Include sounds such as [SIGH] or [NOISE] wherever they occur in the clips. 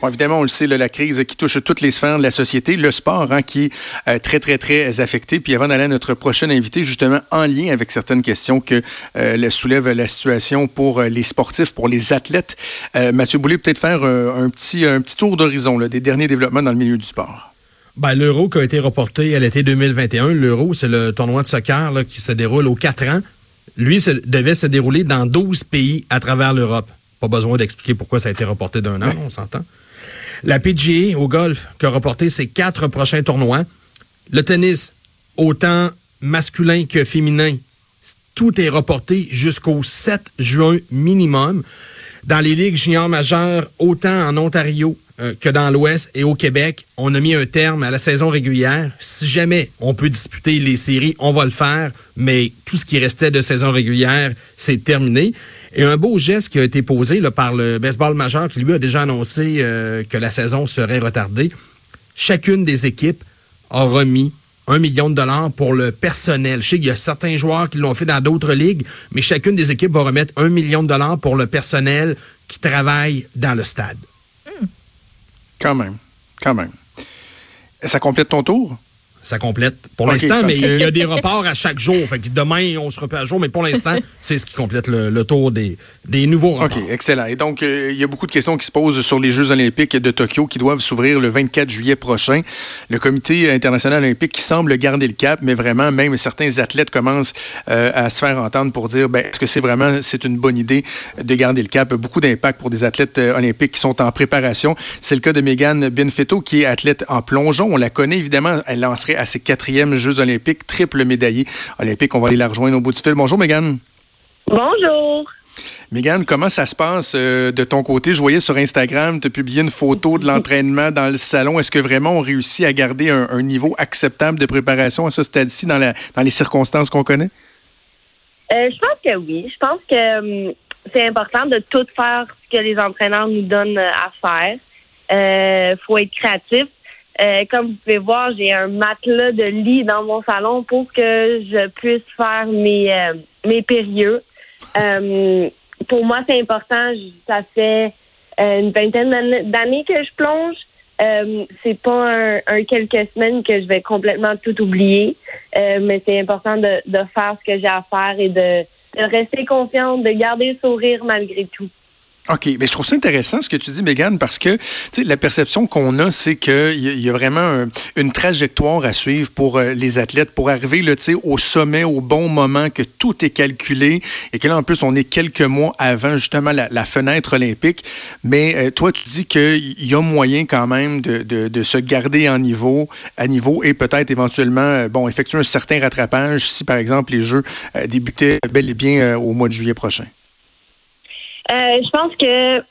Bon, évidemment, on le sait, la crise qui touche toutes les sphères de la société, le sport hein, qui est très, très, très affecté. Puis avant d'aller à notre prochain invité, justement, en lien avec certaines questions que soulève la situation pour les sportifs, pour les athlètes, Mathieu Boulay, peut-être faire un, petit, un petit tour d'horizon des derniers développements dans le milieu du sport. Ben, L'Euro qui a été reporté à l'été 2021, l'Euro, c'est le tournoi de soccer qui se déroule aux quatre ans. Lui devait se dérouler dans 12 pays à travers l'Europe. Pas besoin d'expliquer pourquoi ça a été reporté d'un an, on s'entend. La PGA au golf qui a reporté ses quatre prochains tournois. Le tennis, autant masculin que féminin, tout est reporté jusqu'au 7 juin minimum. Dans les ligues juniors majeures, autant en Ontario euh, que dans l'Ouest et au Québec, on a mis un terme à la saison régulière. Si jamais on peut disputer les séries, on va le faire, mais tout ce qui restait de saison régulière, c'est terminé. Et un beau geste qui a été posé par le baseball majeur qui lui a déjà annoncé euh, que la saison serait retardée. Chacune des équipes a remis un million de dollars pour le personnel. Je sais qu'il y a certains joueurs qui l'ont fait dans d'autres ligues, mais chacune des équipes va remettre un million de dollars pour le personnel qui travaille dans le stade. Quand même. Quand même. Ça complète ton tour? Ça complète pour l'instant, mais il y a des reports à chaque jour. Fait que demain, on se repère à jour, mais pour l'instant, [LAUGHS] c'est ce qui complète le, tour des, des nouveaux reports. OK, excellent. Et donc, euh, il y a beaucoup de questions qui se posent sur les Jeux olympiques de Tokyo qui doivent s'ouvrir le 24 juillet prochain. Le Comité international olympique qui semble garder le cap, mais vraiment, même certains athlètes commencent euh, à se faire entendre pour dire, ben, est-ce que c'est vraiment, c'est une bonne idée de garder le cap? Beaucoup d'impact pour des athlètes euh, olympiques qui sont en préparation. C'est le cas de Megan Benfetto, qui est athlète en plongeon. On la connaît, évidemment. Elle lancerait à ses quatrièmes Jeux olympiques, triple médaillé olympique. On va aller la rejoindre au bout du fil. Bonjour, Mégane. Bonjour. Mégane, comment ça se passe euh, de ton côté? Je voyais sur Instagram, tu as publié une photo de l'entraînement dans le salon. Est-ce que vraiment on réussit à garder un, niveau acceptable de préparation à ce stade-ci dans, dans les circonstances qu'on connaît? Euh, je pense que oui. Je pense que hum, c'est important de tout faire ce que les entraîneurs nous donnent euh, à faire. Il faut être créatif. Euh, comme vous pouvez voir, j'ai un matelas de lit dans mon salon pour que je puisse faire mes, euh, mes périlleux. Euh, pour moi, c'est important. Ça fait une vingtaine d'années que je plonge. c'est pas un, quelques semaines que je vais complètement tout oublier, mais c'est important de, de faire ce que j'ai à faire et de, de rester confiante, de garder le sourire malgré tout. OK, mais je trouve ça intéressant ce que tu dis, Megan, parce que la perception qu'on a, c'est qu'il y, y, a vraiment une trajectoire à suivre pour euh, les athlètes pour arriver là, au sommet au bon moment, que tout est calculé et que là, en plus, on est quelques mois avant justement la, fenêtre olympique. Mais euh, toi, tu dis qu'il y a moyen quand même de, se garder en niveau, à niveau et peut-être éventuellement, euh, bon, effectuer un certain rattrapage si, par exemple, les Jeux débutaient bel et bien au mois de juillet prochain. Euh, je pense que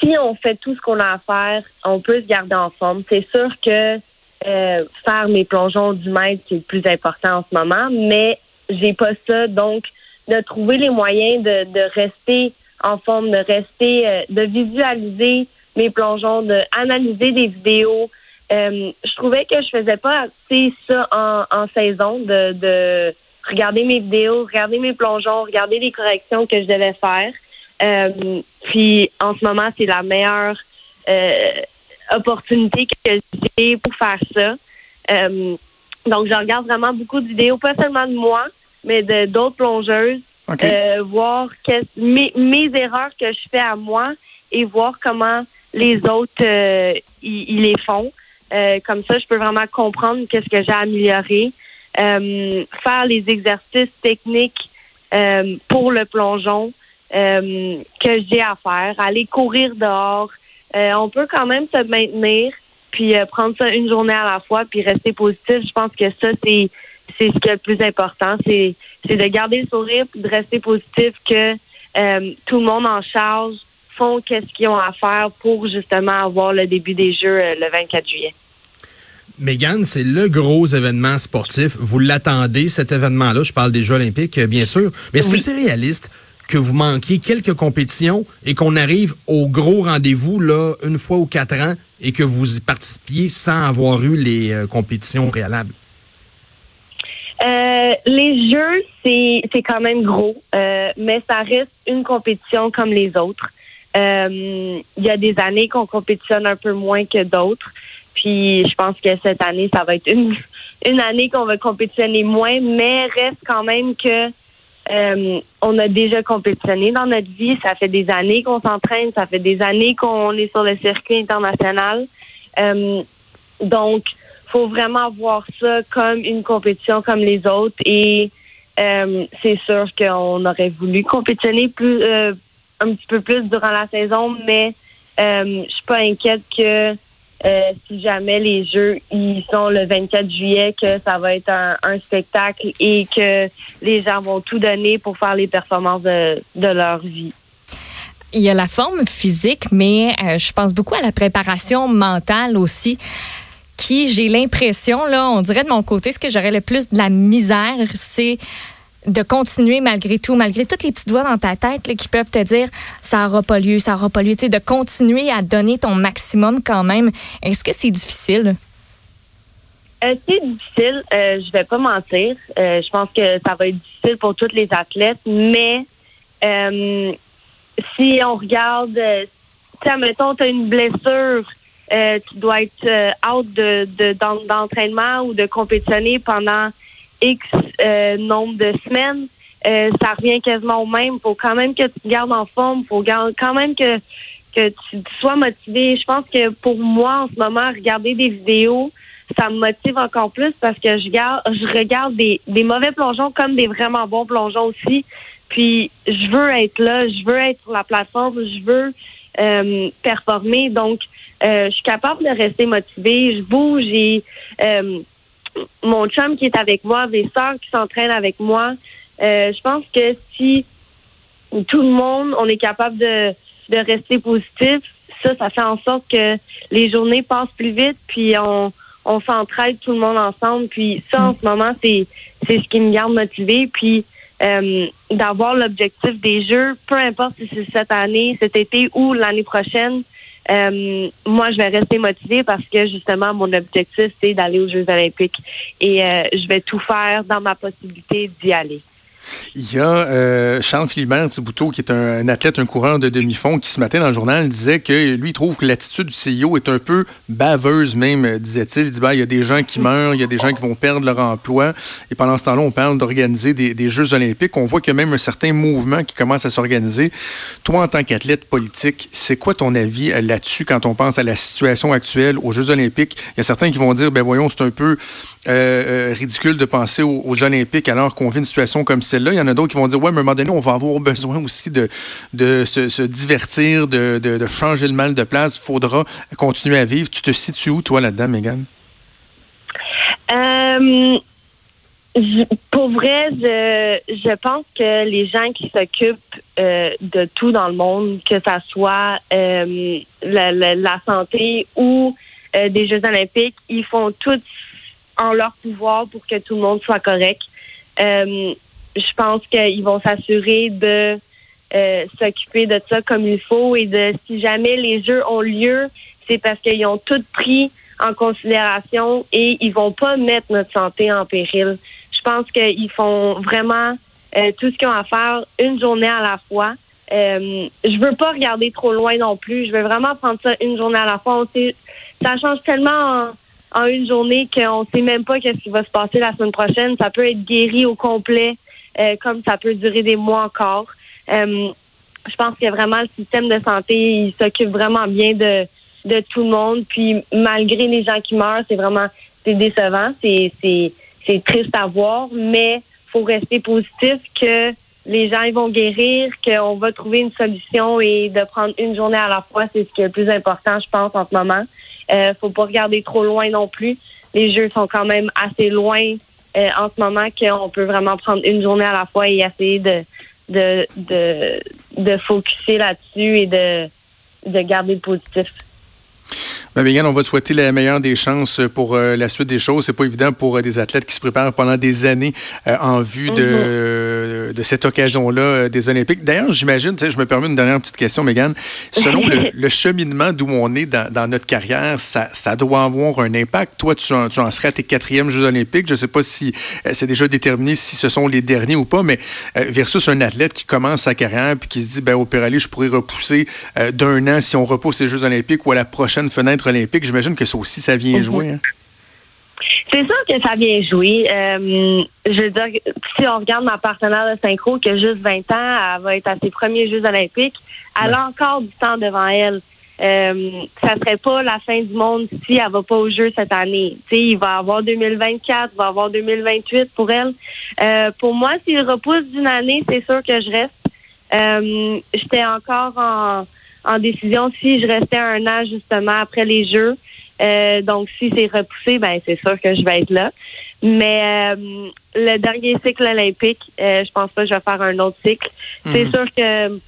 si on fait tout ce qu'on a à faire, on peut se garder en forme. C'est sûr que euh, faire mes plongeons du mètre, c'est le plus important en ce moment, mais j'ai pas ça. Donc, de trouver les moyens de, de rester en forme, de rester, euh, de visualiser mes plongeons, de analyser des vidéos. je trouvais que je faisais pas assez ça en, en saison, de, de regarder mes vidéos, regarder mes plongeons, regarder les corrections que je devais faire. Euh, puis en ce moment, c'est la meilleure euh, opportunité que j'ai pour faire ça. Euh, donc, je regarde vraiment beaucoup de vidéos, pas seulement de moi, mais de d'autres plongeuses, voir mes, mes, erreurs que je fais à moi et voir comment les autres ils les font. comme ça, je peux vraiment comprendre qu'est-ce que j'ai amélioré. faire les exercices techniques pour le plongeon, euh, que j'ai à faire, aller courir dehors. Euh, on peut quand même se maintenir, puis euh, prendre ça une journée à la fois, puis rester positif. Je pense que ça, c'est c'est ce qui est le plus important. C'est c'est de garder le sourire, puis de rester positif, que tout le monde en charge font qu'est-ce qu'ils ont à faire pour justement avoir le début des Jeux le 24 juillet. Megan, c'est le gros événement sportif. Vous l'attendez, cet événement-là? Je parle des Jeux olympiques, bien sûr. Mais est-ce que c'est réaliste? Que vous manquiez quelques compétitions et qu'on arrive au gros rendez-vous là une fois ou quatre ans et que vous y participiez sans avoir eu les euh, compétitions préalables? Euh, les jeux, c'est, c'est quand même gros, euh, mais ça reste une compétition comme les autres. il y a des années qu'on compétitionne un peu moins que d'autres. Puis je pense que cette année, ça va être une, une année qu'on va compétitionner moins, mais reste quand même que euh, on a déjà compétitionné dans notre vie. Ça fait des années qu'on s'entraîne, ça fait des années qu'on est sur le circuit international. Euh, donc, faut vraiment voir ça comme une compétition comme les autres. Et euh, c'est sûr qu'on aurait voulu compétitionner plus, euh, un petit peu plus durant la saison, mais je suis pas inquiète que euh, si jamais les Jeux ils sont le 24 juillet, que ça va être un, spectacle et que les gens vont tout donner pour faire les performances de, leur vie. Il y a la forme physique, mais euh, je pense beaucoup à la préparation mentale aussi qui, j'ai l'impression, là, on dirait de mon côté, ce que j'aurais le plus de la misère, c'est de continuer malgré tout, malgré toutes les petites voix dans ta tête qui peuvent te dire ça n'aura pas lieu, ça n'aura pas lieu, de continuer à donner ton maximum quand même. Est-ce que c'est difficile? Euh, c'est difficile, euh, je vais pas mentir. Euh, je pense que ça va être difficile pour tous les athlètes, mais euh, si on regarde, tu mettons, tu as une blessure, tu dois être out de, d'entraînement ou de compétitionner pendant X euh, nombre de semaines, euh, ça revient quasiment au même. faut quand même que tu te gardes en forme. faut quand même que, que tu sois motivé. Je pense que pour moi, en ce moment, regarder des vidéos, ça me motive encore plus parce que je, garde, je regarde des, des mauvais plongeons comme des vraiment bons plongeons aussi. Puis je veux être là, je veux être sur la plateforme, je veux euh, performer. Donc, je suis capable de rester motivée. Je bouge et mon chum qui est avec moi, des sœurs qui s'entraînent avec moi. Euh, je pense que si tout le monde, on est capable de, de rester positif, ça, ça fait en sorte que les journées passent plus vite, puis on, on s'entraide tout le monde ensemble. Puis ça, en ce moment, c'est, c'est ce qui me garde motivée. Puis euh, d'avoir l'objectif des Jeux, peu importe si c'est cette année, cet été ou l'année prochaine, euh, moi, je vais rester motivée parce que justement, mon objectif, c'est d'aller aux Jeux olympiques et euh, je vais tout faire dans ma possibilité d'y aller. Il y a euh, Charles Philibert Thibouteau, qui est un, athlète, un coureur de demi-fond, qui ce matin dans le journal disait que lui trouve que l'attitude du CIO est un peu baveuse même, euh, disait-il. Il dit ben, il y a des gens qui meurent, il y a des gens qui vont perdre leur emploi. Et pendant ce temps-là, on parle d'organiser des, Jeux olympiques. On voit qu'il y a même un certain mouvement qui commence à s'organiser. Toi, en tant qu'athlète politique, c'est quoi ton avis euh, là-dessus quand on pense à la situation actuelle aux Jeux olympiques? Il y a certains qui vont dire, ben voyons, c'est un peu ridicule de penser aux, aux Olympiques alors qu'on vit une situation comme celle là Il y en a d'autres qui vont dire, ouais, mais à un moment donné, on va avoir besoin aussi de, de se, divertir, de, de, changer le mal de place. Il faudra continuer à vivre. Tu te situes où, toi, là-dedans, Megan? Euh, pour vrai, je, je pense que les gens qui s'occupent euh, de tout dans le monde, que ça soit euh, la, la, santé ou des Jeux olympiques, ils font tout en leur pouvoir pour que tout le monde soit correct je pense qu'ils vont s'assurer de euh, s'occuper de ça comme il faut et de si jamais les jeux ont lieu, c'est parce qu'ils ont tout pris en considération et ils vont pas mettre notre santé en péril. Je pense qu'ils font vraiment euh, tout ce qu'ils ont à faire une journée à la fois. Euh, je veux pas regarder trop loin non plus. Je veux vraiment prendre ça une journée à la fois. On sait, ça change tellement en, une journée qu'on sait même pas qu'est-ce qui va se passer la semaine prochaine. Ça peut être guéri au complet. Euh, comme ça peut durer des mois encore. Euh, je pense que vraiment le système de santé, il s'occupe vraiment bien de, de tout le monde. Puis malgré les gens qui meurent, c'est vraiment c'est décevant, c'est c'est triste à voir, mais faut rester positif que les gens ils vont guérir, qu'on va trouver une solution et de prendre une journée à la fois, c'est ce qui est le plus important, je pense, en ce moment. Euh, faut pas regarder trop loin non plus. Les jeux sont quand même assez loin euh, en ce moment qu'on peut vraiment prendre une journée à la fois et essayer de de de, de focuser là-dessus et de de garder le positif. Ben, on va te souhaiter la meilleure des chances pour euh, la suite des choses. C'est pas évident pour euh, des athlètes qui se préparent pendant des années euh, en vue de, mhm. de cette occasion-là des Olympiques. D'ailleurs, j'imagine, je me permets une dernière petite question, Megan. Selon le, [LAUGHS] cheminement d'où on est dans, notre carrière, ça, ça, doit avoir un impact. Toi, tu en, tu en serais à tes quatrièmes Jeux Olympiques. Je ne sais pas si c'est déjà déterminé si ce sont les derniers ou pas, mais versus un athlète qui commence sa carrière puis qui se dit, ben, au Péralé, je pourrais repousser d'un an si on repousse les Jeux Olympiques ou à la prochaine fenêtre olympique, j'imagine que ça aussi, ça vient mhm. jouer. Hein. C'est sûr que ça vient jouer. Euh, je veux dire, si on regarde ma partenaire de synchro qui a juste 20 ans, elle va être à ses premiers Jeux olympiques. Elle a encore du temps devant elle. Euh, ça serait pas la fin du monde si elle va pas au jeu cette année. il va avoir 2024, il va avoir 2028 pour elle. Euh, pour moi, s'il repousse d'une année, c'est sûr que je reste. Euh, J'étais encore en en décision si je restais un an justement après les Jeux. Euh, donc, si c'est repoussé, ben c'est sûr que je vais être là. Mais euh, le dernier cycle olympique, euh, je pense pas que je vais faire un autre cycle. C'est mhm. sûr que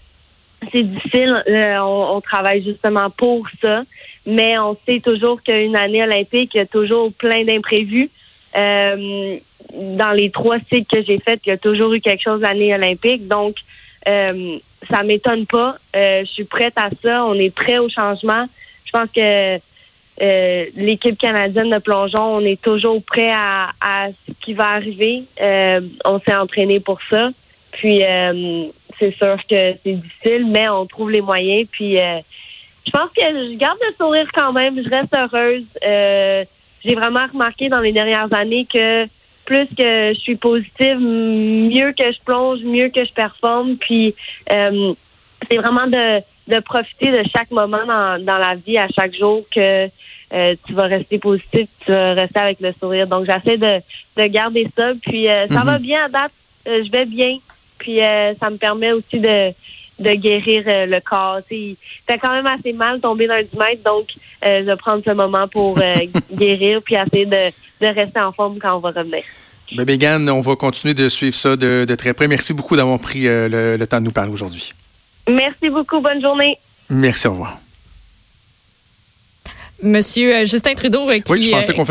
c'est difficile. On, travaille justement pour ça, mais on sait toujours qu'une année olympique, il y a toujours plein d'imprévus. dans les trois cycles que j'ai faits, il y a toujours eu quelque chose l'année olympique. Donc, euh, ça m'étonne pas. Euh, je suis prête à ça. On est prêt au changement. Je pense que euh, l'équipe canadienne de plongeon, on est toujours prêt à, ce qui va arriver. on s'est entraîné pour ça. Puis c'est sûr que c'est difficile, mais on trouve les moyens. Puis je pense que je garde le sourire quand même. Je reste heureuse. J'ai vraiment remarqué dans les dernières années que plus que je suis positive, mieux que je plonge, mieux que je performe. Puis euh, c'est vraiment de, de profiter de chaque moment dans, dans la vie, à chaque jour, que euh, tu vas rester positif, tu vas rester avec le sourire. Donc j'essaie de, de garder ça. Puis euh, ça va mhm. bien à date, je vais bien. Puis ça me permet aussi de de guérir le corps. T'as quand même assez mal tombé dans le 10 mètres, donc je vais prendre ce moment pour [LAUGHS] guérir puis essayer de, de rester en forme quand on va revenir. Ben, Megan, on va continuer de suivre ça de, très près. Merci beaucoup d'avoir pris euh, le, temps de nous parler aujourd'hui. Merci beaucoup. Bonne journée. Merci, au revoir. Monsieur euh, Justin Trudeau, qui. Oui, je pensais qu'on faisait